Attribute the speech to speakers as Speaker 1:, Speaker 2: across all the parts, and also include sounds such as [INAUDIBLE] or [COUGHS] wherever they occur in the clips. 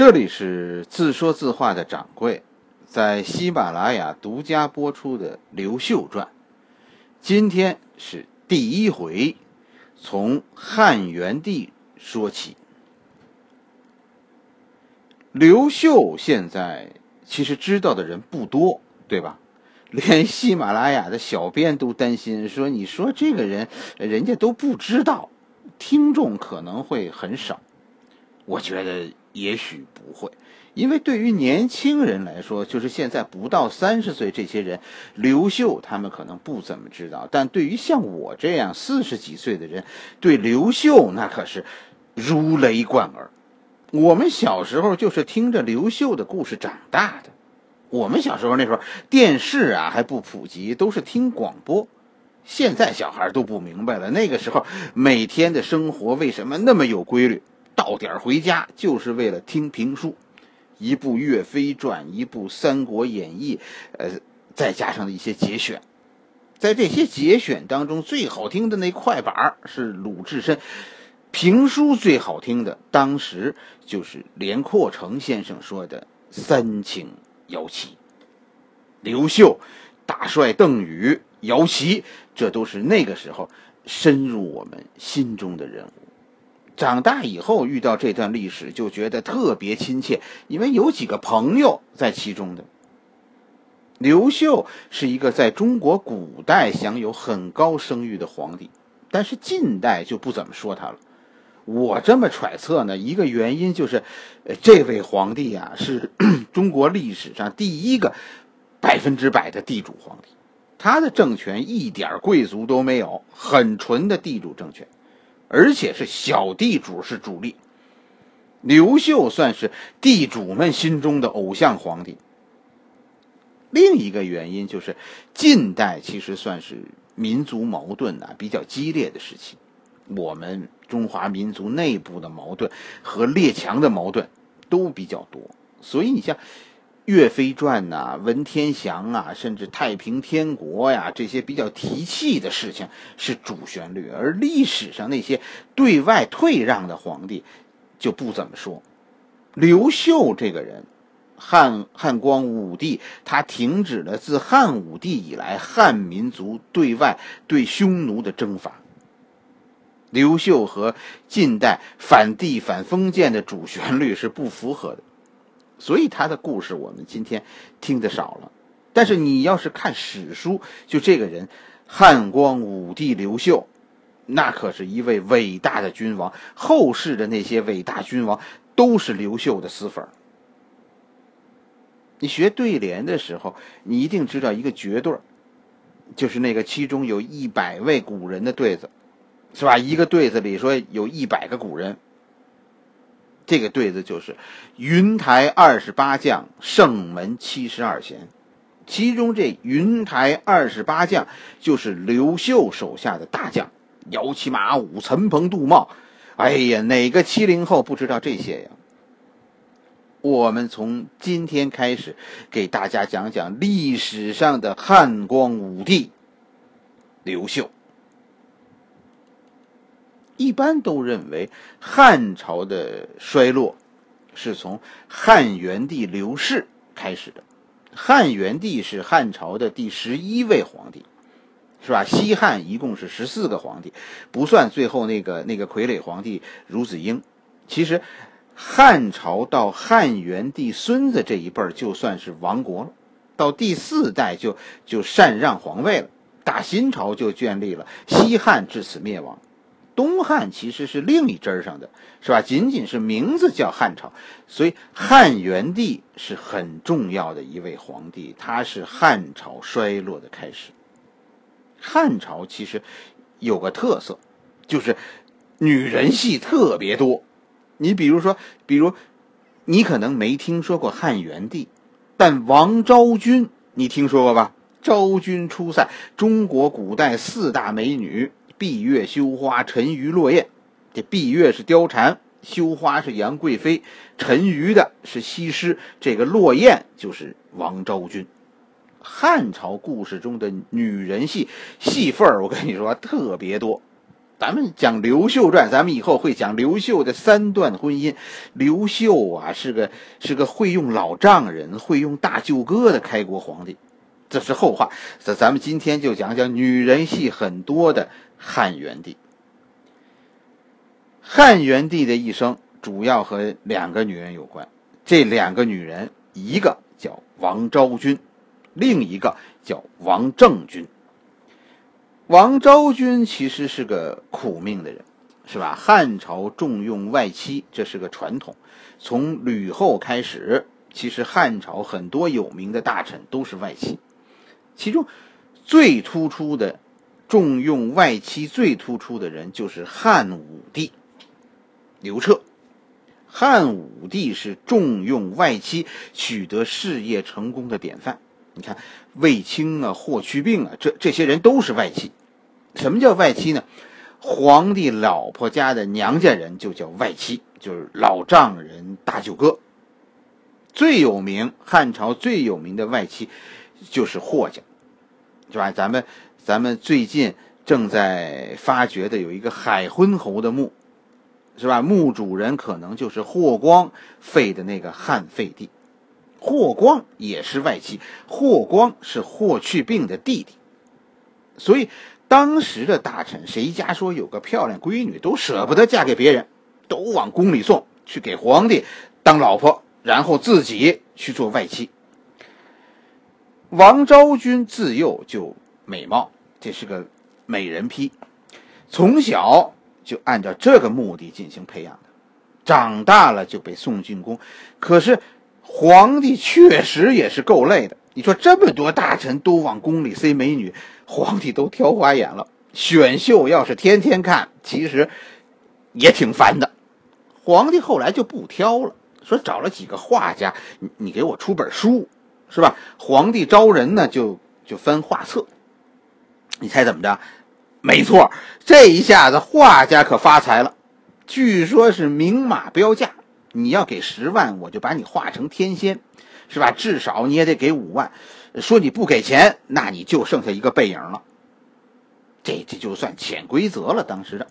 Speaker 1: 这里是自说自话的掌柜，在喜马拉雅独家播出的《刘秀传》，今天是第一回，从汉元帝说起。刘秀现在其实知道的人不多，对吧？连喜马拉雅的小编都担心说：“你说这个人，人家都不知道，听众可能会很少。”我觉得。也许不会，因为对于年轻人来说，就是现在不到三十岁这些人，刘秀他们可能不怎么知道。但对于像我这样四十几岁的人，对刘秀那可是如雷贯耳。我们小时候就是听着刘秀的故事长大的。我们小时候那时候电视啊还不普及，都是听广播。现在小孩都不明白了，那个时候每天的生活为什么那么有规律？到点回家就是为了听评书，一部《岳飞传》，一部《三国演义》，呃，再加上一些节选，在这些节选当中，最好听的那快板是鲁智深。评书，最好听的当时就是连阔成先生说的“三请姚旗”，刘秀大帅邓禹姚旗，这都是那个时候深入我们心中的人物。长大以后遇到这段历史，就觉得特别亲切，因为有几个朋友在其中的。刘秀是一个在中国古代享有很高声誉的皇帝，但是近代就不怎么说他了。我这么揣测呢，一个原因就是，呃这位皇帝啊是 [COUGHS] 中国历史上第一个百分之百的地主皇帝，他的政权一点贵族都没有，很纯的地主政权。而且是小地主是主力，刘秀算是地主们心中的偶像皇帝。另一个原因就是，近代其实算是民族矛盾啊比较激烈的时期，我们中华民族内部的矛盾和列强的矛盾都比较多，所以你像。岳飞传呐，文天祥啊，甚至太平天国呀，这些比较提气的事情是主旋律，而历史上那些对外退让的皇帝就不怎么说。刘秀这个人，汉汉光武帝，他停止了自汉武帝以来汉民族对外对匈奴的征伐。刘秀和近代反帝反封建的主旋律是不符合的。所以他的故事我们今天听得少了，但是你要是看史书，就这个人，汉光武帝刘秀，那可是一位伟大的君王。后世的那些伟大君王都是刘秀的死粉。你学对联的时候，你一定知道一个绝对就是那个其中有一百位古人的对子，是吧？一个对子里说有一百个古人。这个对子就是“云台二十八将，圣门七十二贤”，其中这“云台二十八将”就是刘秀手下的大将，摇旗马舞，岑彭杜茂。哎呀，哪个七零后不知道这些呀？我们从今天开始给大家讲讲历史上的汉光武帝刘秀。一般都认为汉朝的衰落是从汉元帝刘氏开始的。汉元帝是汉朝的第十一位皇帝，是吧？西汉一共是十四个皇帝，不算最后那个那个傀儡皇帝孺子婴。其实汉朝到汉元帝孙子这一辈儿就算是亡国了，到第四代就就禅让皇位了。大新朝就建立了，西汉至此灭亡。东汉其实是另一支上的，是吧？仅仅是名字叫汉朝，所以汉元帝是很重要的一位皇帝，他是汉朝衰落的开始。汉朝其实有个特色，就是女人戏特别多。你比如说，比如你可能没听说过汉元帝，但王昭君你听说过吧？昭君出塞，中国古代四大美女。闭月羞花，沉鱼落雁。这闭月是貂蝉，羞花是杨贵妃，沉鱼的是西施，这个落雁就是王昭君。汉朝故事中的女人戏戏份儿，我跟你说特别多。咱们讲刘秀传，咱们以后会讲刘秀的三段婚姻。刘秀啊，是个是个会用老丈人、会用大舅哥的开国皇帝，这是后话。咱咱们今天就讲讲女人戏很多的汉元帝。汉元帝的一生主要和两个女人有关，这两个女人，一个叫王昭君，另一个叫王政君。王昭君其实是个苦命的人，是吧？汉朝重用外戚，这是个传统。从吕后开始，其实汉朝很多有名的大臣都是外戚。其中最突出的重用外戚最突出的人就是汉武帝刘彻。汉武帝是重用外戚取得事业成功的典范。你看卫青啊、霍去病啊，这这些人都是外戚。什么叫外戚呢？皇帝老婆家的娘家人就叫外戚，就是老丈人、大舅哥。最有名，汉朝最有名的外戚就是霍家，是吧？咱们咱们最近正在发掘的有一个海昏侯的墓，是吧？墓主人可能就是霍光废的那个汉废帝。霍光也是外戚，霍光是霍去病的弟弟，所以。当时的大臣，谁家说有个漂亮闺女，都舍不得嫁给别人，都往宫里送去给皇帝当老婆，然后自己去做外戚。王昭君自幼就美貌，这是个美人坯，从小就按照这个目的进行培养的，长大了就被送进宫。可是皇帝确实也是够累的。你说这么多大臣都往宫里塞美女，皇帝都挑花眼了。选秀要是天天看，其实也挺烦的。皇帝后来就不挑了，说找了几个画家，你你给我出本书，是吧？皇帝招人呢，就就分画册。你猜怎么着？没错，这一下子画家可发财了，据说是明码标价，你要给十万，我就把你画成天仙。是吧？至少你也得给五万。说你不给钱，那你就剩下一个背影了。这这就算潜规则了。当时的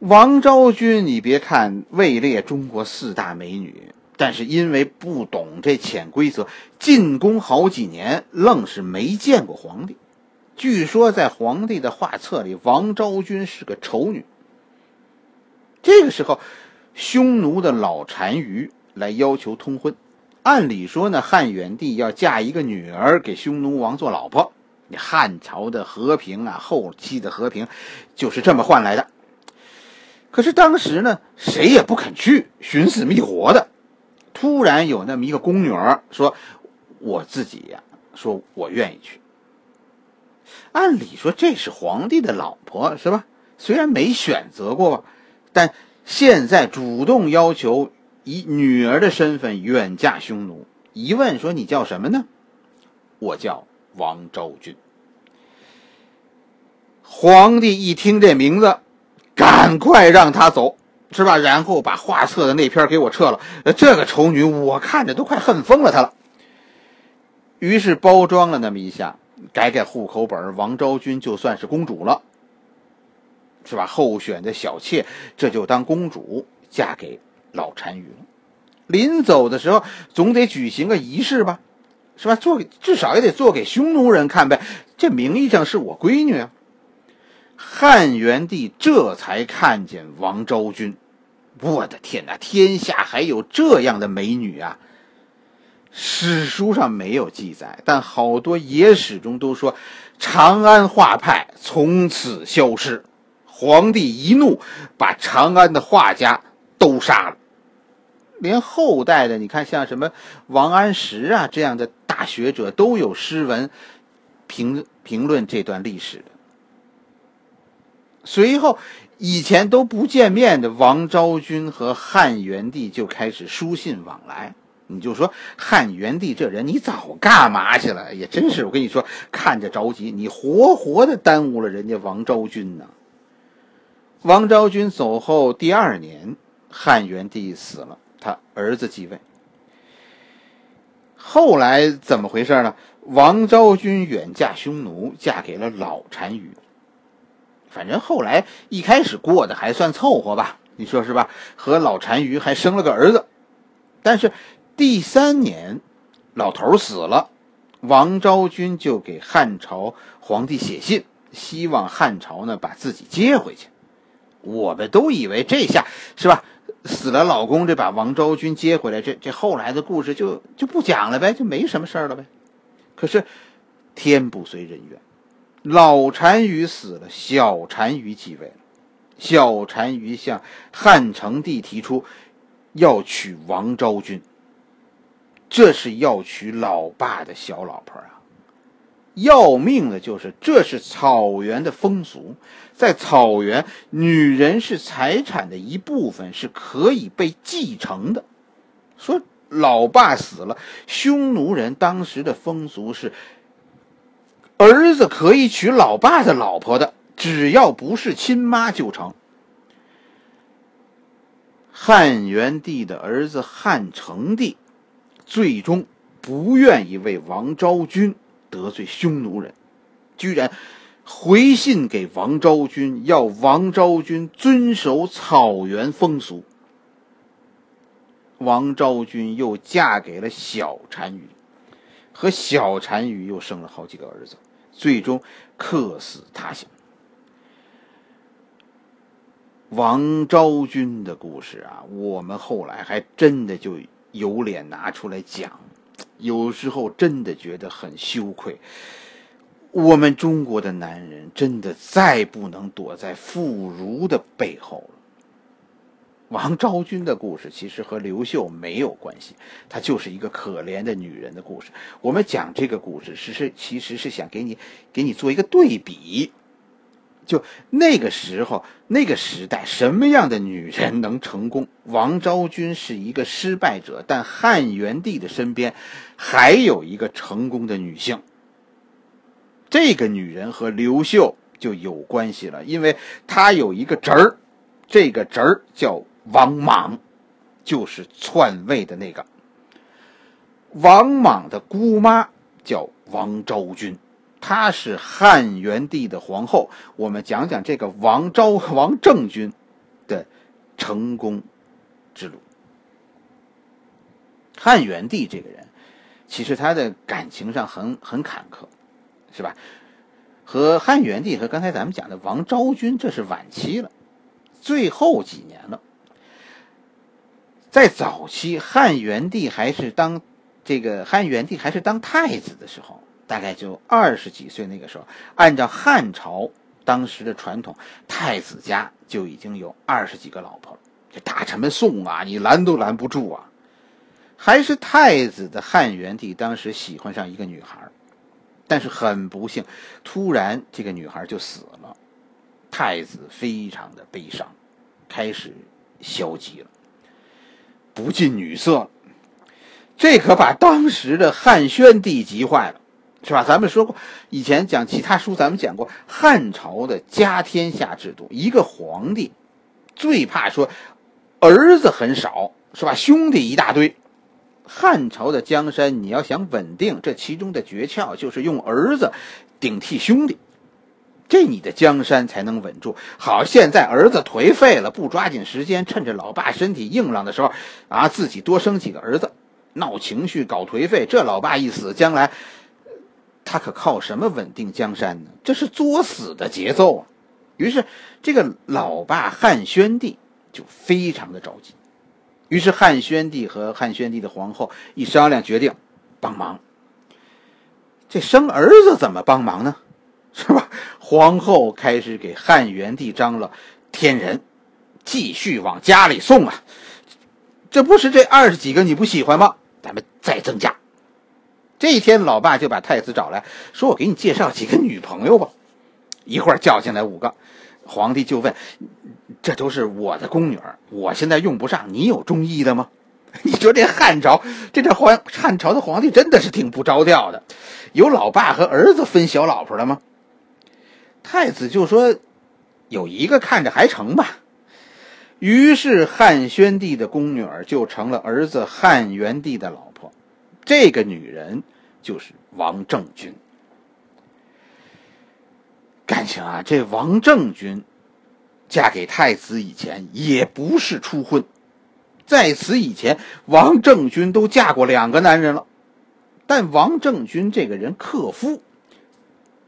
Speaker 1: 王昭君，你别看位列中国四大美女，但是因为不懂这潜规则，进宫好几年，愣是没见过皇帝。据说在皇帝的画册里，王昭君是个丑女。这个时候，匈奴的老单于来要求通婚。按理说呢，汉元帝要嫁一个女儿给匈奴王做老婆，汉朝的和平啊，后期的和平就是这么换来的。可是当时呢，谁也不肯去，寻死觅活的。突然有那么一个宫女儿说：“我自己呀，说我愿意去。”按理说这是皇帝的老婆是吧？虽然没选择过，但现在主动要求。以女儿的身份远嫁匈奴，一问说你叫什么呢？我叫王昭君。皇帝一听这名字，赶快让他走，是吧？然后把画册的那篇给我撤了。这个丑女，我看着都快恨疯了她了。于是包装了那么一下，改改户口本，王昭君就算是公主了，是吧？候选的小妾，这就当公主嫁给。老单于了，临走的时候总得举行个仪式吧，是吧？做至少也得做给匈奴人看呗。这名义上是我闺女啊。汉元帝这才看见王昭君，我的天哪！天下还有这样的美女啊！史书上没有记载，但好多野史中都说，长安画派从此消失。皇帝一怒，把长安的画家都杀了。连后代的，你看像什么王安石啊这样的大学者都有诗文评评论这段历史的。随后，以前都不见面的王昭君和汉元帝就开始书信往来。你就说汉元帝这人，你早干嘛去了？也真是，我跟你说，看着着急，你活活的耽误了人家王昭君呢。王昭君走后第二年，汉元帝死了。他儿子继位，后来怎么回事呢？王昭君远嫁匈奴，嫁给了老单于。反正后来一开始过得还算凑合吧，你说是吧？和老单于还生了个儿子，但是第三年，老头死了，王昭君就给汉朝皇帝写信，希望汉朝呢把自己接回去。我们都以为这下是吧？死了老公，这把王昭君接回来，这这后来的故事就就不讲了呗，就没什么事儿了呗。可是天不遂人愿。老单于死了，小单于继位了。小单于向汉成帝提出要娶王昭君，这是要娶老爸的小老婆啊！要命的就是，这是草原的风俗，在草原，女人是财产的一部分，是可以被继承的。说老爸死了，匈奴人当时的风俗是。儿子可以娶老爸的老婆的，只要不是亲妈就成。汉元帝的儿子汉成帝，最终不愿意为王昭君得罪匈奴人，居然回信给王昭君，要王昭君遵守草原风俗。王昭君又嫁给了小单于。和小单于又生了好几个儿子，最终客死他乡。王昭君的故事啊，我们后来还真的就有脸拿出来讲，有时候真的觉得很羞愧。我们中国的男人真的再不能躲在妇孺的背后了。王昭君的故事其实和刘秀没有关系，她就是一个可怜的女人的故事。我们讲这个故事，其实其实是想给你给你做一个对比，就那个时候那个时代，什么样的女人能成功？[LAUGHS] 王昭君是一个失败者，但汉元帝的身边还有一个成功的女性。这个女人和刘秀就有关系了，因为她有一个侄儿，这个侄儿叫。王莽就是篡位的那个。王莽的姑妈叫王昭君，她是汉元帝的皇后。我们讲讲这个王昭、[LAUGHS] 王政君的成功之路。汉元帝这个人，其实他的感情上很很坎坷，是吧？和汉元帝和刚才咱们讲的王昭君，这是晚期了，最后几年了。在早期，汉元帝还是当这个汉元帝还是当太子的时候，大概就二十几岁那个时候，按照汉朝当时的传统，太子家就已经有二十几个老婆了。这大臣们送啊，你拦都拦不住啊。还是太子的汉元帝当时喜欢上一个女孩，但是很不幸，突然这个女孩就死了，太子非常的悲伤，开始消极了。不近女色，这可把当时的汉宣帝急坏了，是吧？咱们说过，以前讲其他书，咱们讲过汉朝的家天下制度，一个皇帝最怕说儿子很少，是吧？兄弟一大堆。汉朝的江山，你要想稳定，这其中的诀窍就是用儿子顶替兄弟。这你的江山才能稳住。好，现在儿子颓废了，不抓紧时间，趁着老爸身体硬朗的时候，啊，自己多生几个儿子，闹情绪，搞颓废。这老爸一死，将来他可靠什么稳定江山呢？这是作死的节奏啊！于是，这个老爸汉宣帝就非常的着急。于是，汉宣帝和汉宣帝的皇后一商量，决定帮忙。这生儿子怎么帮忙呢？[LAUGHS] 是吧？皇后开始给汉元帝张罗添人，继续往家里送啊！这不是这二十几个你不喜欢吗？咱们再增加。这一天，老爸就把太子找来说：“我给你介绍几个女朋友吧。”一会儿叫进来五个，皇帝就问：“这都是我的宫女儿，我现在用不上，你有中意的吗？” [LAUGHS] 你说这汉朝，这这皇汉朝的皇帝真的是挺不着调的，有老爸和儿子分小老婆的吗？太子就说：“有一个看着还成吧。”于是汉宣帝的宫女儿就成了儿子汉元帝的老婆。这个女人就是王政君。感情啊，这王政君嫁给太子以前也不是初婚，在此以前，王政君都嫁过两个男人了。但王政君这个人克夫，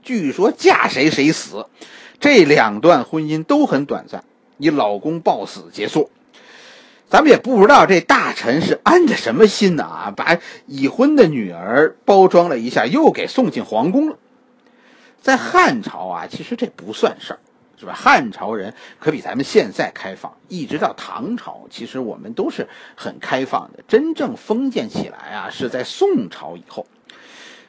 Speaker 1: 据说嫁谁谁死。这两段婚姻都很短暂，以老公暴死结束。咱们也不知道这大臣是安着什么心呢啊，把已婚的女儿包装了一下，又给送进皇宫了。在汉朝啊，其实这不算事儿，是吧？汉朝人可比咱们现在开放，一直到唐朝，其实我们都是很开放的。真正封建起来啊，是在宋朝以后。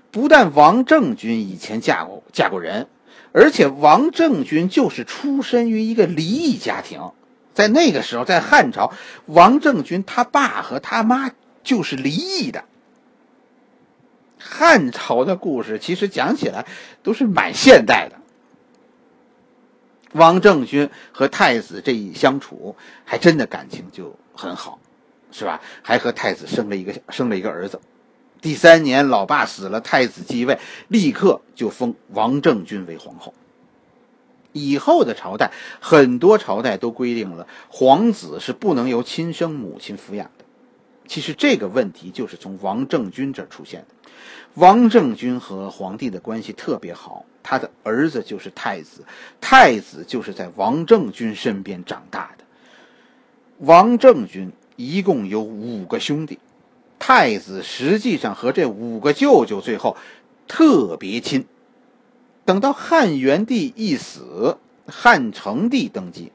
Speaker 1: 不但王政君以前嫁过嫁过人，而且王政君就是出身于一个离异家庭。在那个时候，在汉朝，王政君他爸和他妈就是离异的。汉朝的故事其实讲起来都是蛮现代的。王政君和太子这一相处，还真的感情就很好，是吧？还和太子生了一个生了一个儿子。第三年，老爸死了，太子继位，立刻就封王政君为皇后。以后的朝代，很多朝代都规定了皇子是不能由亲生母亲抚养的。其实这个问题就是从王政君这儿出现的。王政君和皇帝的关系特别好，他的儿子就是太子，太子就是在王政君身边长大的。王政君一共有五个兄弟，太子实际上和这五个舅舅最后特别亲。等到汉元帝一死，汉成帝登基，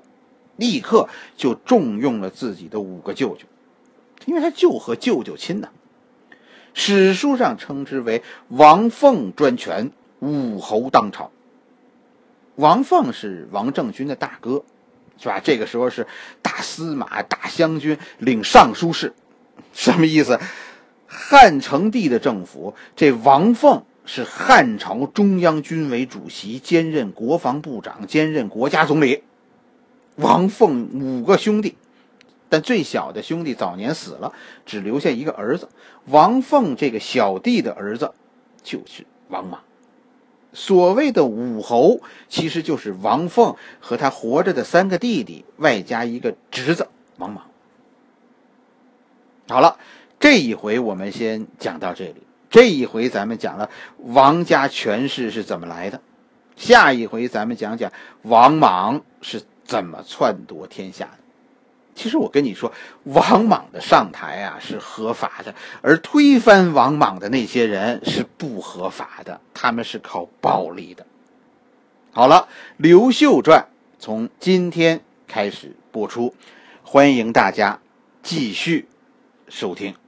Speaker 1: 立刻就重用了自己的五个舅舅。因为他就和舅舅亲呐，史书上称之为王凤专权，武侯当朝。王凤是王政君的大哥，是吧？这个时候是大司马、大将军，领尚书事，什么意思？汉成帝的政府，这王凤是汉朝中央军委主席，兼任国防部长，兼任国家总理。王凤五个兄弟。但最小的兄弟早年死了，只留下一个儿子王凤。这个小弟的儿子就是王莽。所谓的武侯，其实就是王凤和他活着的三个弟弟，外加一个侄子王莽。好了，这一回我们先讲到这里。这一回咱们讲了王家权势是怎么来的，下一回咱们讲讲王莽是怎么篡夺天下的。其实我跟你说，王莽的上台啊是合法的，而推翻王莽的那些人是不合法的，他们是靠暴力的。好了，《刘秀传》从今天开始播出，欢迎大家继续收听。